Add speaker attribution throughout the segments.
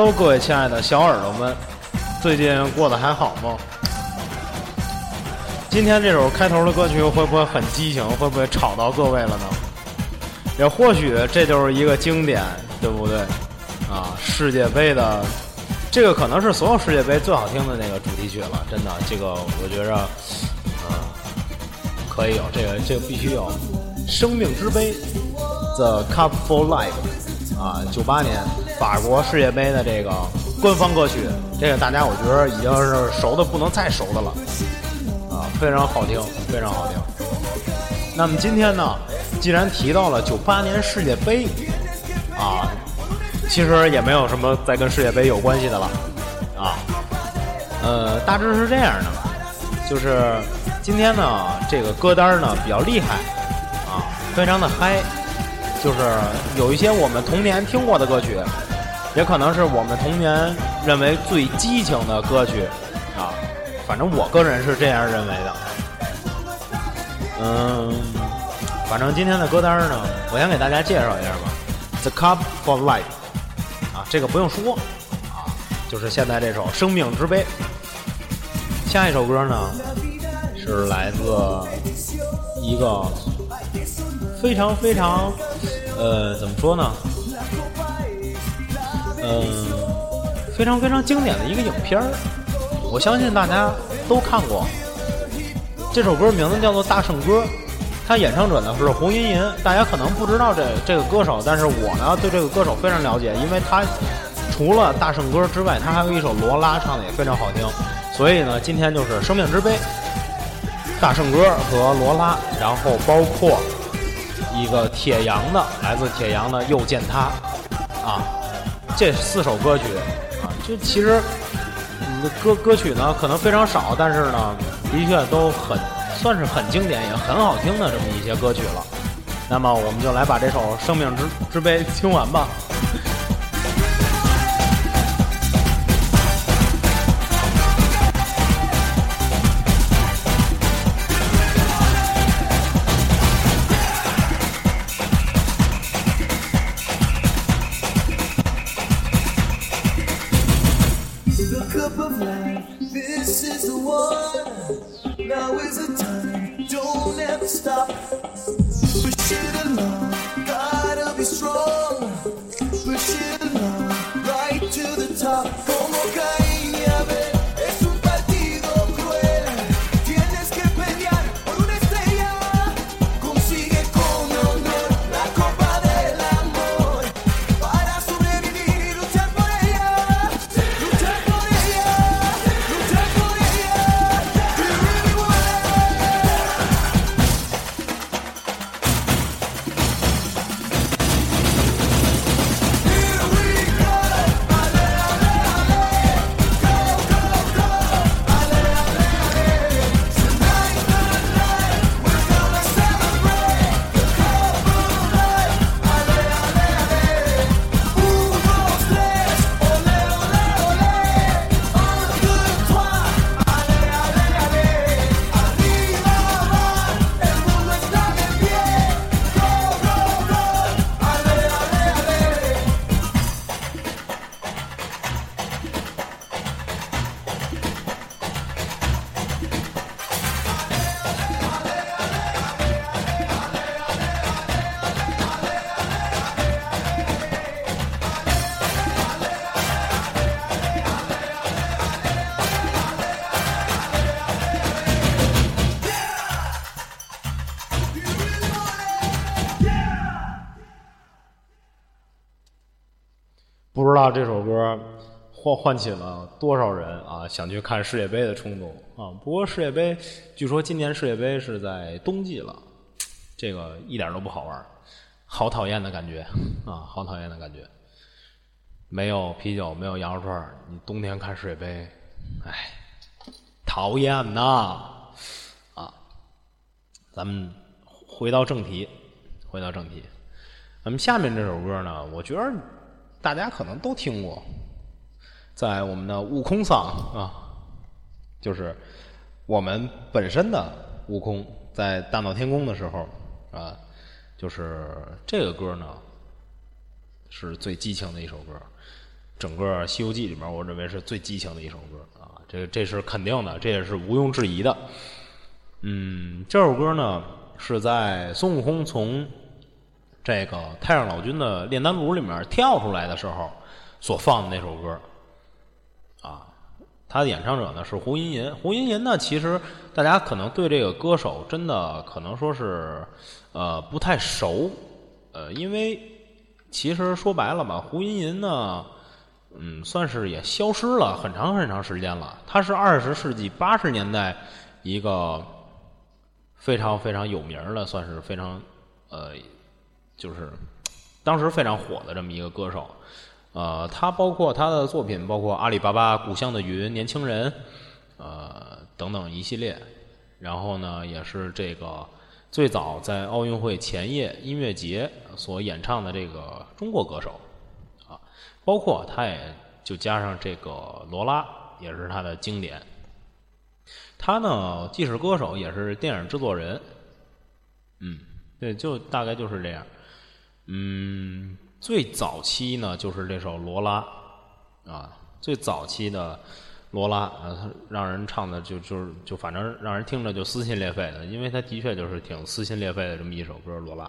Speaker 1: Hello，各位亲爱的小耳朵们，最近过得还好吗？今天这首开头的歌曲会不会很激情？会不会吵到各位了呢？也或许这就是一个经典，对不对？啊，世界杯的这个可能是所有世界杯最好听的那个主题曲了，真的，这个我觉着，啊，可以有这个，这个必须有，《生命之杯》The Cup for Life，啊，九八年法国世界杯的这个官方歌曲，这个大家我觉得已经是熟的不能再熟的了。啊非常好听，非常好听。那么今天呢，既然提到了九八年世界杯，啊，其实也没有什么再跟世界杯有关系的了，啊，呃，大致是这样的，就是今天呢，这个歌单呢比较厉害，啊，非常的嗨，就是有一些我们童年听过的歌曲，也可能是我们童年认为最激情的歌曲，啊。反正我个人是这样认为的，嗯，反正今天的歌单呢，我先给大家介绍一下吧，《The Cup for Life》啊，这个不用说啊，就是现在这首《生命之杯》。下一首歌呢，是来自一个非常非常呃，怎么说呢？嗯，非常非常经典的一个影片儿。我相信大家都看过这首歌，名字叫做《大圣歌》，它演唱者呢是洪吟吟。大家可能不知道这这个歌手，但是我呢对这个歌手非常了解，因为他除了《大圣歌》之外，他还有一首《罗拉》，唱的也非常好听。所以呢，今天就是《生命之杯》、《大圣歌》和《罗拉》，然后包括一个铁阳的，来自铁阳的《又见他》啊，这四首歌曲啊，就其实。你的歌歌曲呢，可能非常少，但是呢，的确都很算是很经典，也很好听的这么一些歌曲了。那么，我们就来把这首《生命之之杯》听完吧。这首歌唤唤起了多少人啊想去看世界杯的冲动啊！不过世界杯据说今年世界杯是在冬季了，这个一点都不好玩，好讨厌的感觉啊！好讨厌的感觉，没有啤酒，没有羊肉串你冬天看世界杯，哎，讨厌呐！啊，咱们回到正题，回到正题，咱们下面这首歌呢，我觉得。大家可能都听过，在我们的悟空桑啊，就是我们本身的悟空在大闹天宫的时候啊，就是这个歌呢是最激情的一首歌。整个《西游记》里面，我认为是最激情的一首歌啊，这这是肯定的，这也是毋庸置疑的。嗯，这首歌呢是在孙悟空从这个太上老君的炼丹炉里面跳出来的时候所放的那首歌啊。他的演唱者呢是胡银银，胡银银呢，其实大家可能对这个歌手真的可能说是呃不太熟，呃，因为其实说白了吧，胡银银呢，嗯，算是也消失了很长很长时间了。他是二十世纪八十年代一个非常非常有名的，算是非常呃，就是当时非常火的这么一个歌手。呃，他包括他的作品，包括《阿里巴巴》《故乡的云》《年轻人》，呃等等一系列。然后呢，也是这个最早在奥运会前夜音乐节所演唱的这个中国歌手啊，包括他也就加上这个罗拉，也是他的经典。他呢，既是歌手，也是电影制作人。嗯，对，就大概就是这样。嗯。最早期呢，就是这首《罗拉》，啊，最早期的《罗拉》，啊，让人唱的就就是就反正让人听着就撕心裂肺的，因为他的确就是挺撕心裂肺的这么一首歌，《罗拉》。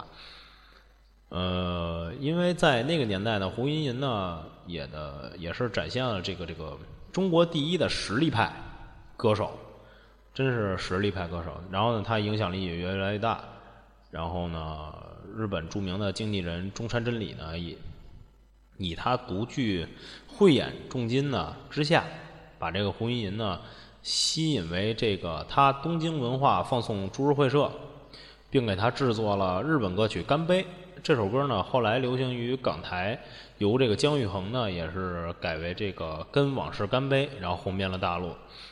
Speaker 1: 呃，因为在那个年代呢，胡银银呢也的也是展现了这个这个中国第一的实力派歌手，真是实力派歌手。然后呢，他影响力也越来越大。然后呢？日本著名的经纪人中山真理呢，以以他独具慧眼重金呢之下，把这个胡银银呢吸引为这个他东京文化放送株式会社，并给他制作了日本歌曲《干杯》这首歌呢，后来流行于港台，由这个姜育恒呢也是改为这个《跟往事干杯》，然后红遍了大陆，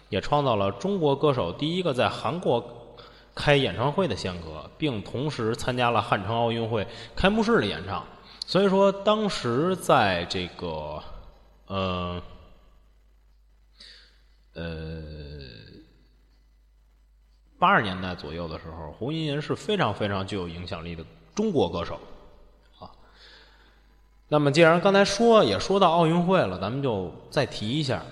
Speaker 1: 也创造了中国歌手第一个在韩国。开演唱会的先河，并同时参加了汉城奥运会开幕式的演唱。所以说，当时在这个呃呃八十年代左右的时候，胡银银是非常非常具有影响力的中国歌手啊。那么，既然刚才说也说到奥运会了，咱们就再提一下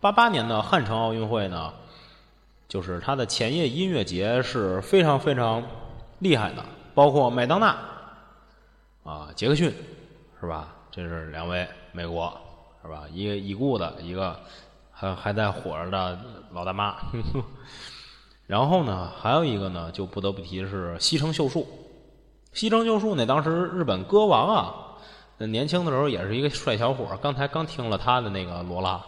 Speaker 1: 八八年的汉城奥运会呢。就是他的前夜音乐节是非常非常厉害的，包括麦当娜啊、杰克逊是吧？这是两位美国是吧？一个已故的，一个还还在火着的老大妈。然后呢，还有一个呢，就不得不提是西城秀树。西城秀树那当时日本歌王啊，年轻的时候也是一个帅小伙。刚才刚听了他的那个罗拉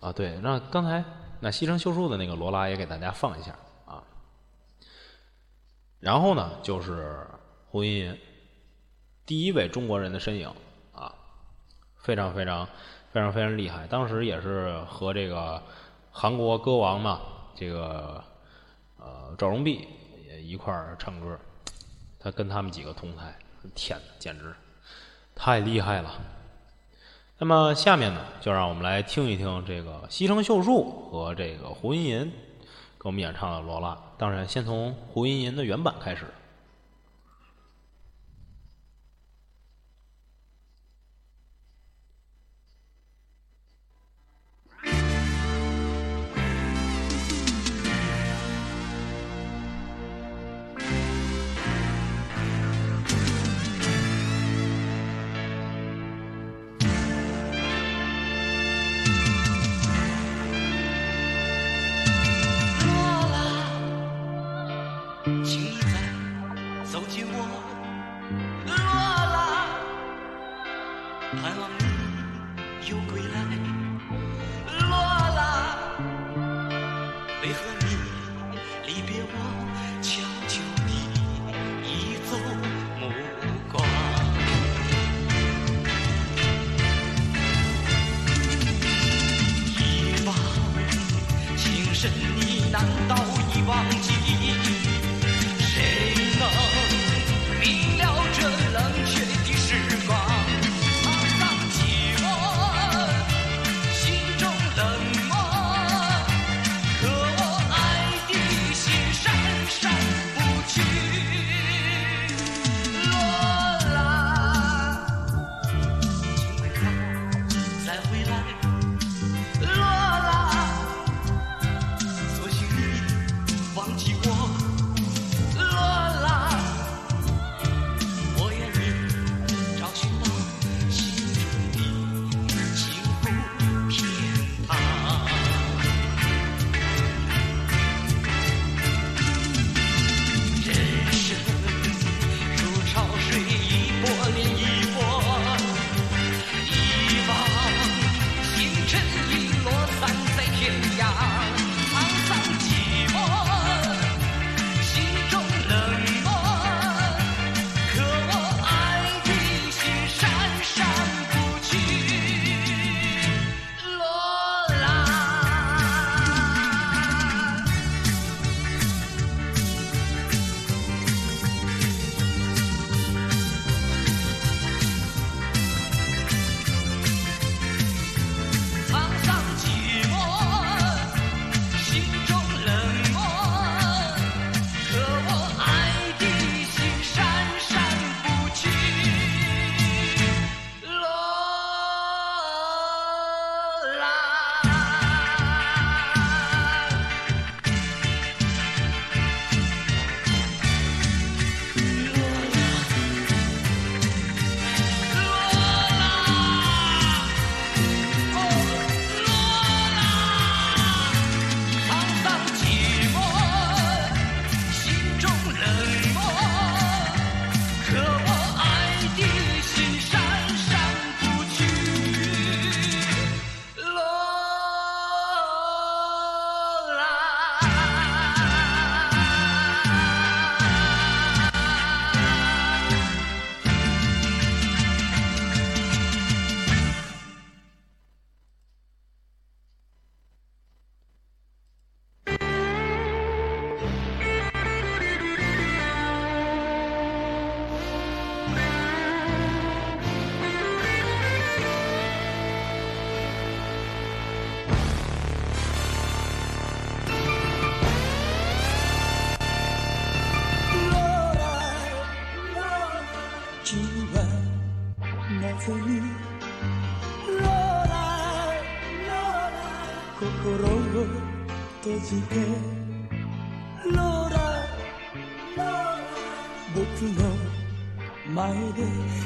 Speaker 1: 啊，对，那刚才。那西城秀树的那个罗拉也给大家放一下啊，然后呢就是胡银银，第一位中国人的身影啊，非常非常非常非常厉害。当时也是和这个韩国歌王嘛，这个呃赵荣弼也一块儿唱歌，他跟他们几个同台，天哪，简直太厉害了。那么下面呢，就让我们来听一听这个西城秀树和这个胡银银给我们演唱的《罗拉》。当然，先从胡银银的原版开始。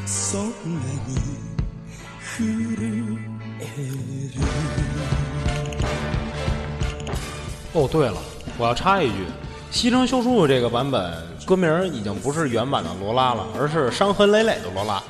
Speaker 1: そんなに震える
Speaker 2: 哦，对了，我要插一句，西城秀树这个版本歌名儿已经不是原版的罗拉了，而是伤痕累累的罗拉。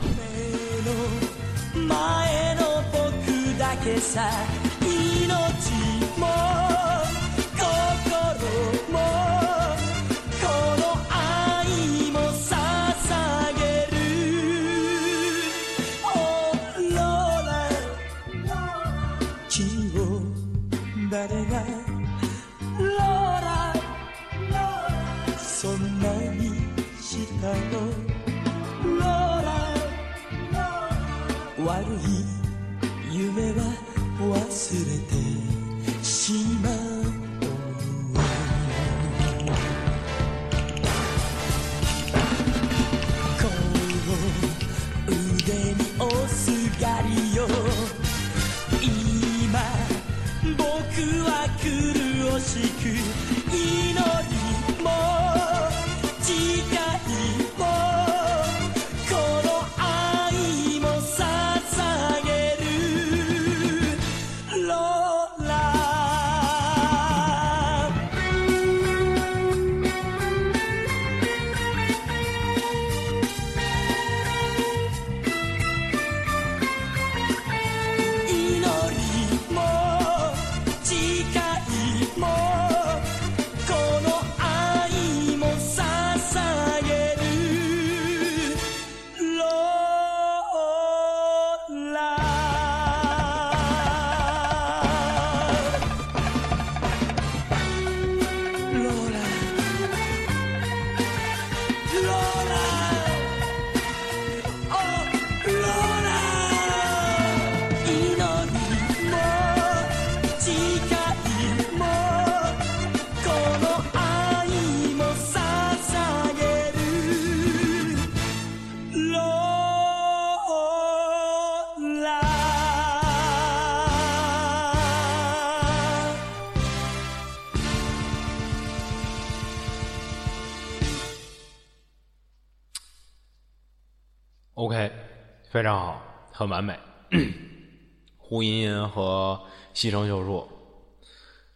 Speaker 2: 非常好，很完美。胡茵茵和西城秀树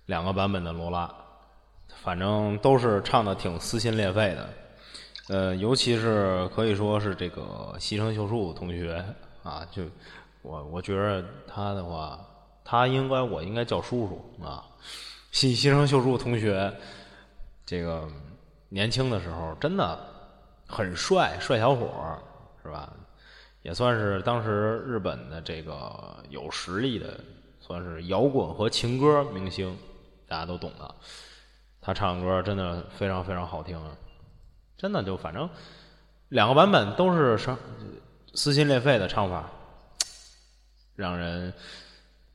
Speaker 2: 两个版本的罗拉，反正都是唱的挺撕心裂肺的。呃，尤其是可以说是这个西城秀树同学啊，就我我觉得他的话，他应该我应该叫叔叔啊。西西城秀树同学，这个年轻的时候真的很帅，帅小伙儿是吧？也算是当时日本的这个有实力的，算是摇滚和情歌明星，大家都懂的。他唱歌真的非常非常好听啊，真的就反正两个版本都是伤撕心裂肺的唱法，让人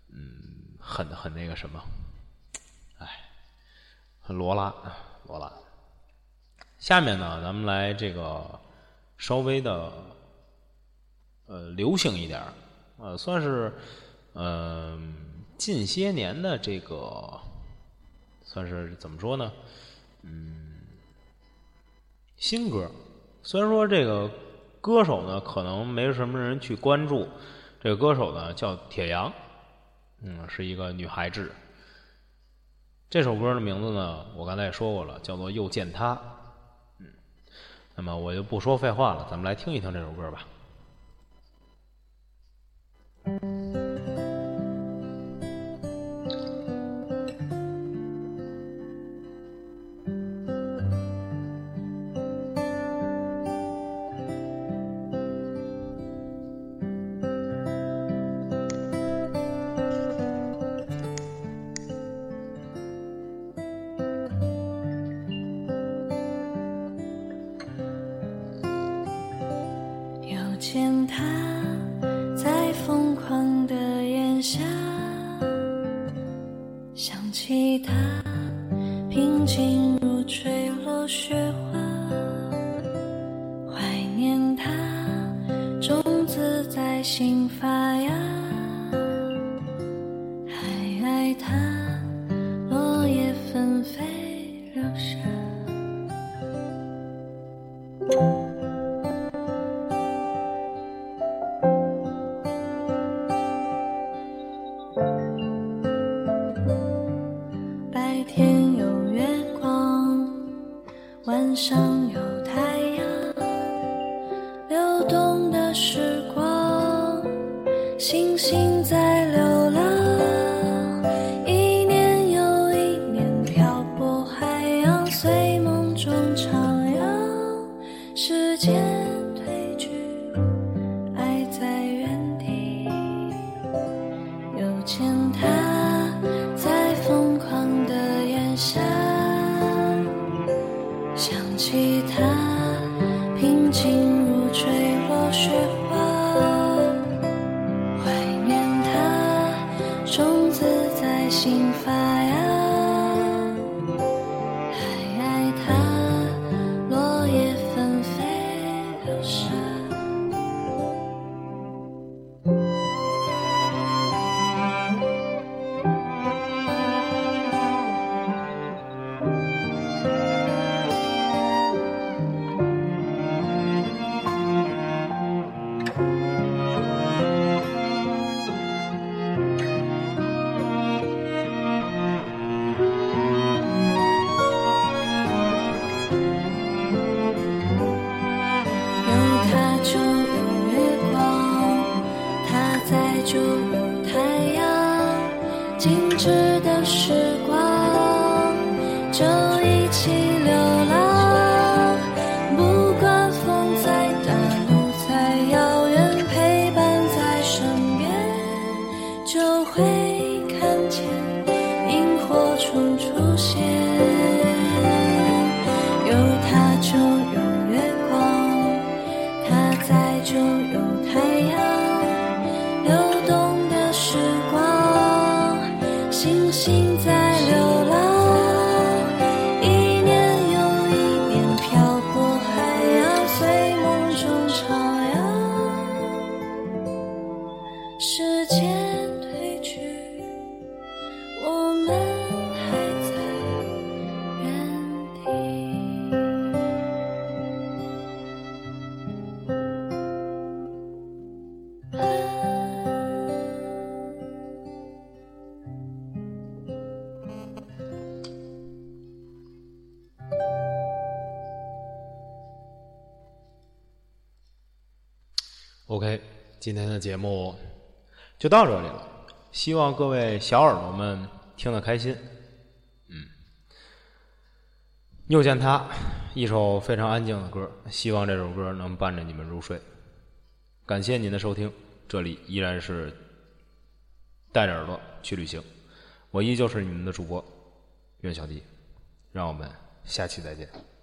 Speaker 2: 嗯很很那个什么，哎，很罗拉罗拉。下面呢，咱们来这个稍微的呃流行一点儿，呃，算是呃近些年的这个算是怎么说呢？嗯，新歌。虽然说这个歌手呢，可能没什么人去关注，这个歌手呢叫铁阳，嗯，是一个女孩子。这首歌的名字呢，我刚才也说过了，叫做《又见他》。嗯，那么我就不说废话了，咱们来听一听这首歌吧。
Speaker 3: 又见他牵谢。
Speaker 1: ok 今天的节目就到这里了。希望各位小耳朵们听得开心。嗯。又见他一首非常安静的歌希望这首歌能伴着你们入睡。感谢您的收听这里依然是带着耳朵去旅行。我依旧是你们的主播袁小迪。让我们下期再见。